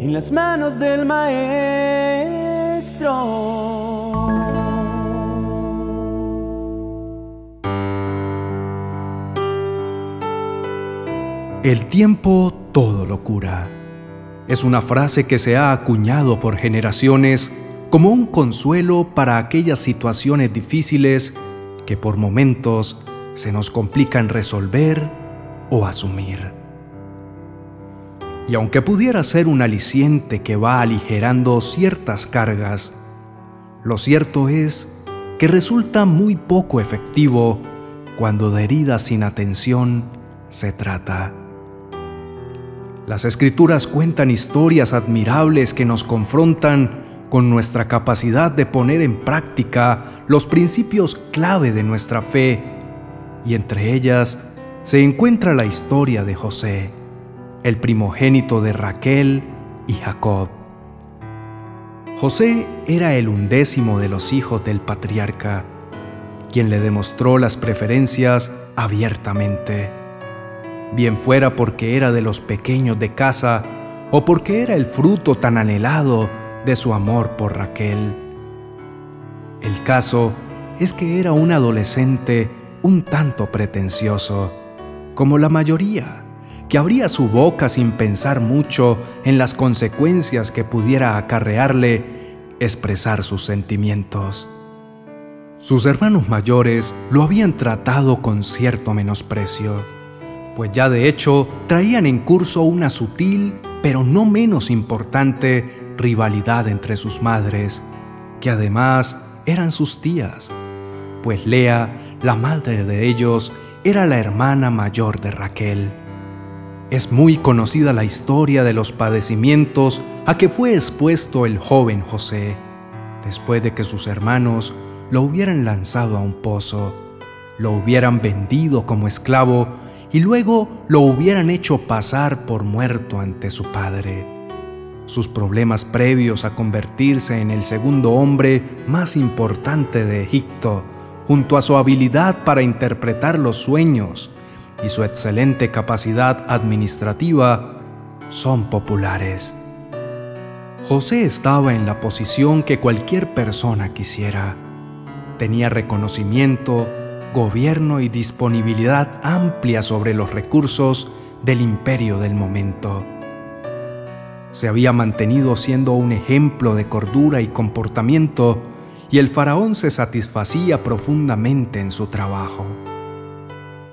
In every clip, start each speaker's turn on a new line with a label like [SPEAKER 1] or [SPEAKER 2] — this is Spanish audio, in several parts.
[SPEAKER 1] en las manos del maestro.
[SPEAKER 2] El tiempo todo lo cura. Es una frase que se ha acuñado por generaciones como un consuelo para aquellas situaciones difíciles que por momentos se nos complican resolver o asumir. Y aunque pudiera ser un aliciente que va aligerando ciertas cargas, lo cierto es que resulta muy poco efectivo cuando de heridas sin atención se trata. Las escrituras cuentan historias admirables que nos confrontan con nuestra capacidad de poner en práctica los principios clave de nuestra fe, y entre ellas se encuentra la historia de José, el primogénito de Raquel y Jacob. José era el undécimo de los hijos del patriarca, quien le demostró las preferencias abiertamente bien fuera porque era de los pequeños de casa o porque era el fruto tan anhelado de su amor por Raquel. El caso es que era un adolescente un tanto pretencioso, como la mayoría, que abría su boca sin pensar mucho en las consecuencias que pudiera acarrearle expresar sus sentimientos. Sus hermanos mayores lo habían tratado con cierto menosprecio pues ya de hecho traían en curso una sutil, pero no menos importante, rivalidad entre sus madres, que además eran sus tías, pues Lea, la madre de ellos, era la hermana mayor de Raquel. Es muy conocida la historia de los padecimientos a que fue expuesto el joven José, después de que sus hermanos lo hubieran lanzado a un pozo, lo hubieran vendido como esclavo y luego lo hubieran hecho pasar por muerto ante su padre. Sus problemas previos a convertirse en el segundo hombre más importante de Egipto, junto a su habilidad para interpretar los sueños y su excelente capacidad administrativa, son populares. José estaba en la posición que cualquier persona quisiera. Tenía reconocimiento, gobierno y disponibilidad amplia sobre los recursos del imperio del momento. Se había mantenido siendo un ejemplo de cordura y comportamiento y el faraón se satisfacía profundamente en su trabajo.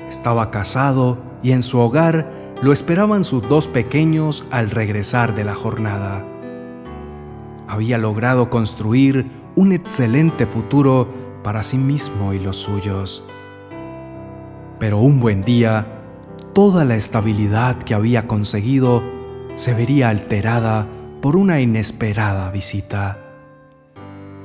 [SPEAKER 2] Estaba casado y en su hogar lo esperaban sus dos pequeños al regresar de la jornada. Había logrado construir un excelente futuro para sí mismo y los suyos. Pero un buen día, toda la estabilidad que había conseguido se vería alterada por una inesperada visita.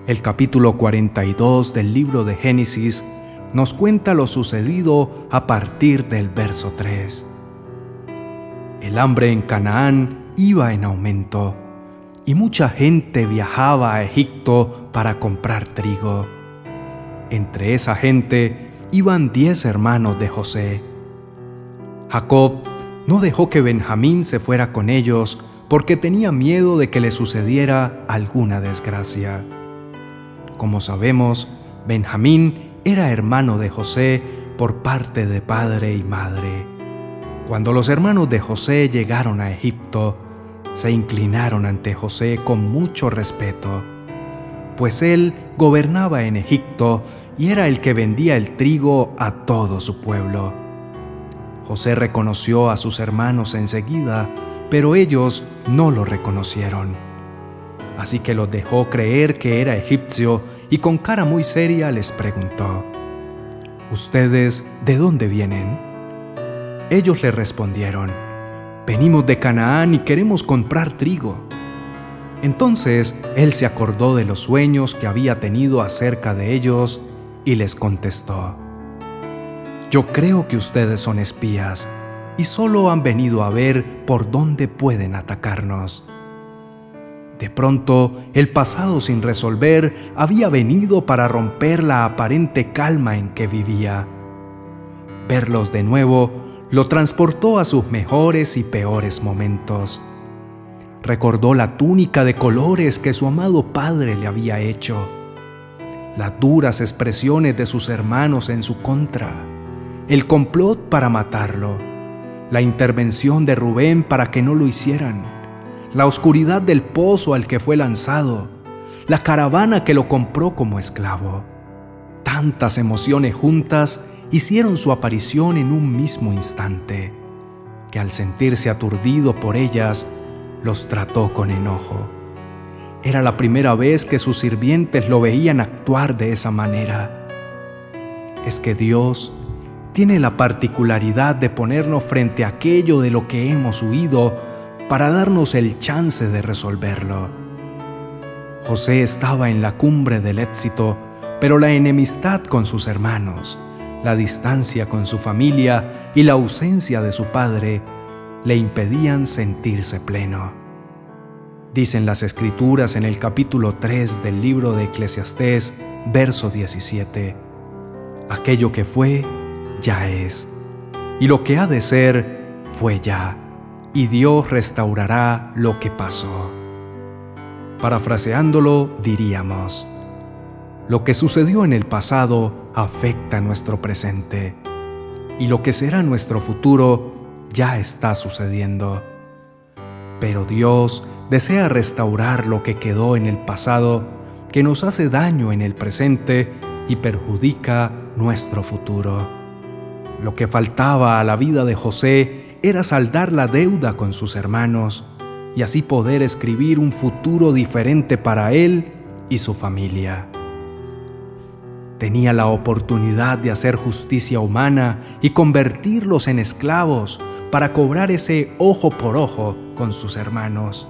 [SPEAKER 2] El capítulo 42 del libro de Génesis nos cuenta lo sucedido a partir del verso 3. El hambre en Canaán iba en aumento y mucha gente viajaba a Egipto para comprar trigo. Entre esa gente iban diez hermanos de José. Jacob no dejó que Benjamín se fuera con ellos porque tenía miedo de que le sucediera alguna desgracia. Como sabemos, Benjamín era hermano de José por parte de padre y madre. Cuando los hermanos de José llegaron a Egipto, se inclinaron ante José con mucho respeto, pues él gobernaba en Egipto y era el que vendía el trigo a todo su pueblo. José reconoció a sus hermanos enseguida, pero ellos no lo reconocieron. Así que los dejó creer que era egipcio y con cara muy seria les preguntó, ¿Ustedes de dónde vienen? Ellos le respondieron, venimos de Canaán y queremos comprar trigo. Entonces él se acordó de los sueños que había tenido acerca de ellos y les contestó, Yo creo que ustedes son espías y solo han venido a ver por dónde pueden atacarnos. De pronto, el pasado sin resolver había venido para romper la aparente calma en que vivía. Verlos de nuevo lo transportó a sus mejores y peores momentos. Recordó la túnica de colores que su amado padre le había hecho, las duras expresiones de sus hermanos en su contra, el complot para matarlo, la intervención de Rubén para que no lo hicieran, la oscuridad del pozo al que fue lanzado, la caravana que lo compró como esclavo. Tantas emociones juntas hicieron su aparición en un mismo instante, que al sentirse aturdido por ellas, los trató con enojo. Era la primera vez que sus sirvientes lo veían actuar de esa manera. Es que Dios tiene la particularidad de ponernos frente a aquello de lo que hemos huido para darnos el chance de resolverlo. José estaba en la cumbre del éxito, pero la enemistad con sus hermanos, la distancia con su familia y la ausencia de su padre le impedían sentirse pleno. Dicen las escrituras en el capítulo 3 del libro de Eclesiastés, verso 17, Aquello que fue, ya es, y lo que ha de ser, fue ya, y Dios restaurará lo que pasó. Parafraseándolo, diríamos, lo que sucedió en el pasado afecta nuestro presente, y lo que será nuestro futuro ya está sucediendo. Pero Dios desea restaurar lo que quedó en el pasado, que nos hace daño en el presente y perjudica nuestro futuro. Lo que faltaba a la vida de José era saldar la deuda con sus hermanos y así poder escribir un futuro diferente para él y su familia. Tenía la oportunidad de hacer justicia humana y convertirlos en esclavos para cobrar ese ojo por ojo con sus hermanos,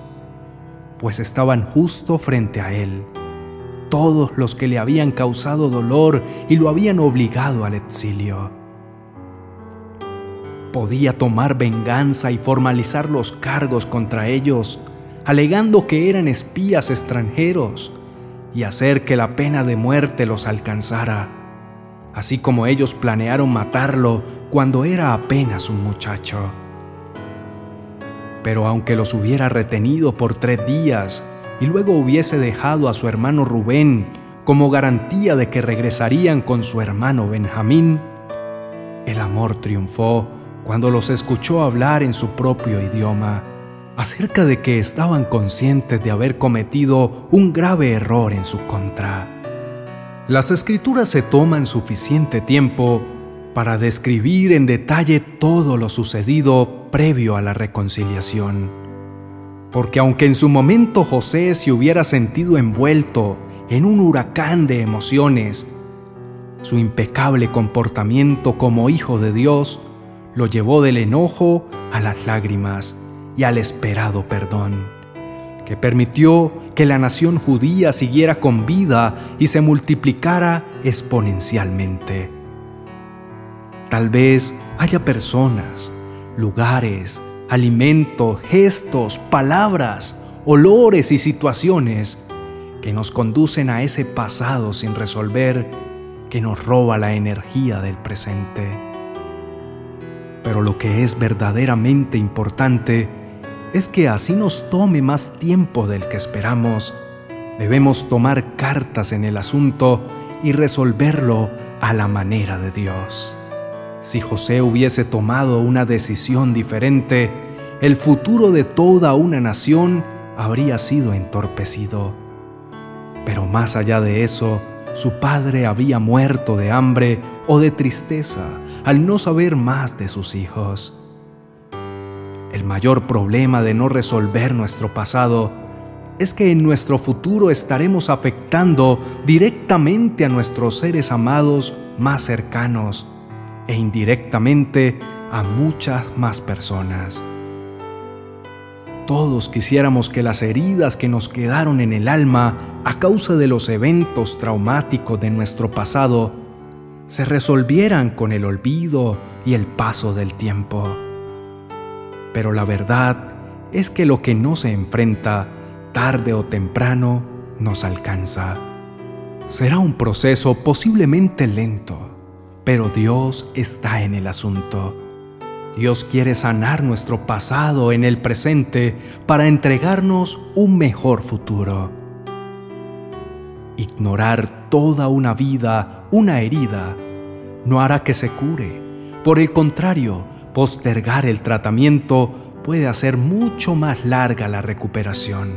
[SPEAKER 2] pues estaban justo frente a él, todos los que le habían causado dolor y lo habían obligado al exilio. Podía tomar venganza y formalizar los cargos contra ellos, alegando que eran espías extranjeros, y hacer que la pena de muerte los alcanzara, así como ellos planearon matarlo cuando era apenas un muchacho. Pero aunque los hubiera retenido por tres días y luego hubiese dejado a su hermano Rubén como garantía de que regresarían con su hermano Benjamín, el amor triunfó cuando los escuchó hablar en su propio idioma acerca de que estaban conscientes de haber cometido un grave error en su contra. Las escrituras se toman suficiente tiempo para describir en detalle todo lo sucedido previo a la reconciliación. Porque aunque en su momento José se hubiera sentido envuelto en un huracán de emociones, su impecable comportamiento como hijo de Dios lo llevó del enojo a las lágrimas y al esperado perdón, que permitió que la nación judía siguiera con vida y se multiplicara exponencialmente. Tal vez haya personas, lugares, alimentos, gestos, palabras, olores y situaciones que nos conducen a ese pasado sin resolver que nos roba la energía del presente. Pero lo que es verdaderamente importante es que así nos tome más tiempo del que esperamos, debemos tomar cartas en el asunto y resolverlo a la manera de Dios. Si José hubiese tomado una decisión diferente, el futuro de toda una nación habría sido entorpecido. Pero más allá de eso, su padre había muerto de hambre o de tristeza al no saber más de sus hijos. El mayor problema de no resolver nuestro pasado es que en nuestro futuro estaremos afectando directamente a nuestros seres amados más cercanos e indirectamente a muchas más personas. Todos quisiéramos que las heridas que nos quedaron en el alma a causa de los eventos traumáticos de nuestro pasado se resolvieran con el olvido y el paso del tiempo. Pero la verdad es que lo que no se enfrenta, tarde o temprano, nos alcanza. Será un proceso posiblemente lento pero Dios está en el asunto. Dios quiere sanar nuestro pasado en el presente para entregarnos un mejor futuro. Ignorar toda una vida, una herida, no hará que se cure. Por el contrario, postergar el tratamiento puede hacer mucho más larga la recuperación.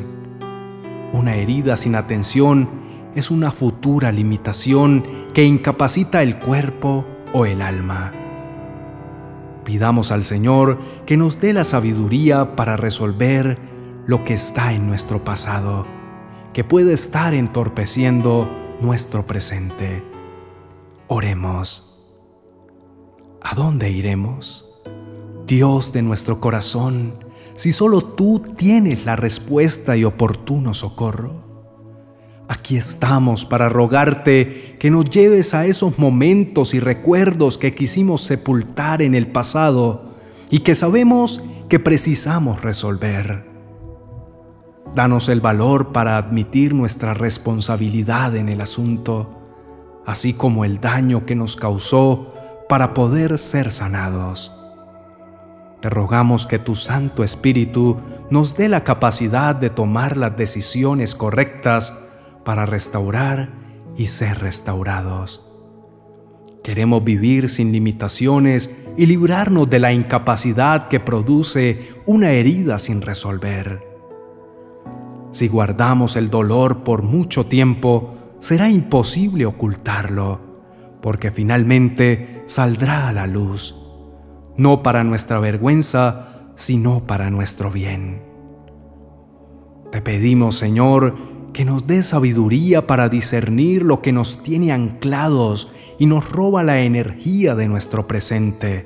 [SPEAKER 2] Una herida sin atención es una futura limitación que incapacita el cuerpo o el alma. Pidamos al Señor que nos dé la sabiduría para resolver lo que está en nuestro pasado, que puede estar entorpeciendo nuestro presente. Oremos. ¿A dónde iremos? Dios de nuestro corazón, si solo tú tienes la respuesta y oportuno socorro. Aquí estamos para rogarte que nos lleves a esos momentos y recuerdos que quisimos sepultar en el pasado y que sabemos que precisamos resolver. Danos el valor para admitir nuestra responsabilidad en el asunto, así como el daño que nos causó para poder ser sanados. Te rogamos que tu Santo Espíritu nos dé la capacidad de tomar las decisiones correctas para restaurar y ser restaurados. Queremos vivir sin limitaciones y librarnos de la incapacidad que produce una herida sin resolver. Si guardamos el dolor por mucho tiempo, será imposible ocultarlo, porque finalmente saldrá a la luz, no para nuestra vergüenza, sino para nuestro bien. Te pedimos, Señor, que nos dé sabiduría para discernir lo que nos tiene anclados y nos roba la energía de nuestro presente,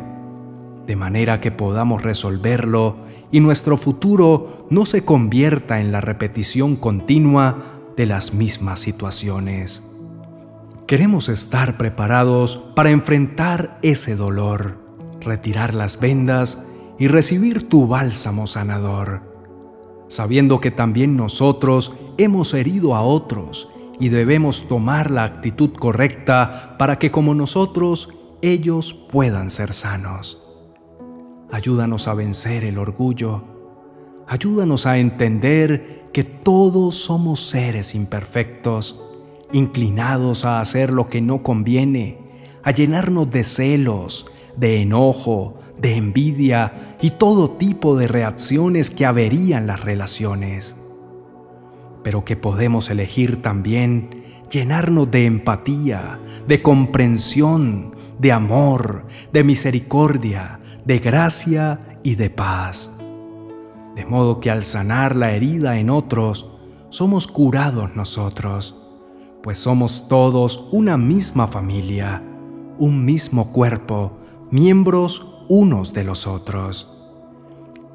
[SPEAKER 2] de manera que podamos resolverlo y nuestro futuro no se convierta en la repetición continua de las mismas situaciones. Queremos estar preparados para enfrentar ese dolor, retirar las vendas y recibir tu bálsamo sanador sabiendo que también nosotros hemos herido a otros y debemos tomar la actitud correcta para que como nosotros ellos puedan ser sanos. Ayúdanos a vencer el orgullo. Ayúdanos a entender que todos somos seres imperfectos, inclinados a hacer lo que no conviene, a llenarnos de celos, de enojo, de envidia y todo tipo de reacciones que averían las relaciones, pero que podemos elegir también llenarnos de empatía, de comprensión, de amor, de misericordia, de gracia y de paz. De modo que al sanar la herida en otros, somos curados nosotros, pues somos todos una misma familia, un mismo cuerpo, miembros unos de los otros.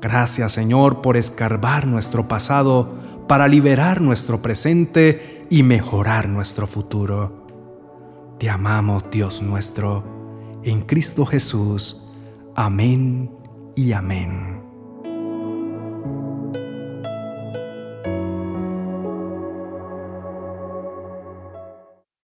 [SPEAKER 2] Gracias Señor por escarbar nuestro pasado para liberar nuestro presente y mejorar nuestro futuro. Te amamos Dios nuestro, en Cristo Jesús. Amén y amén.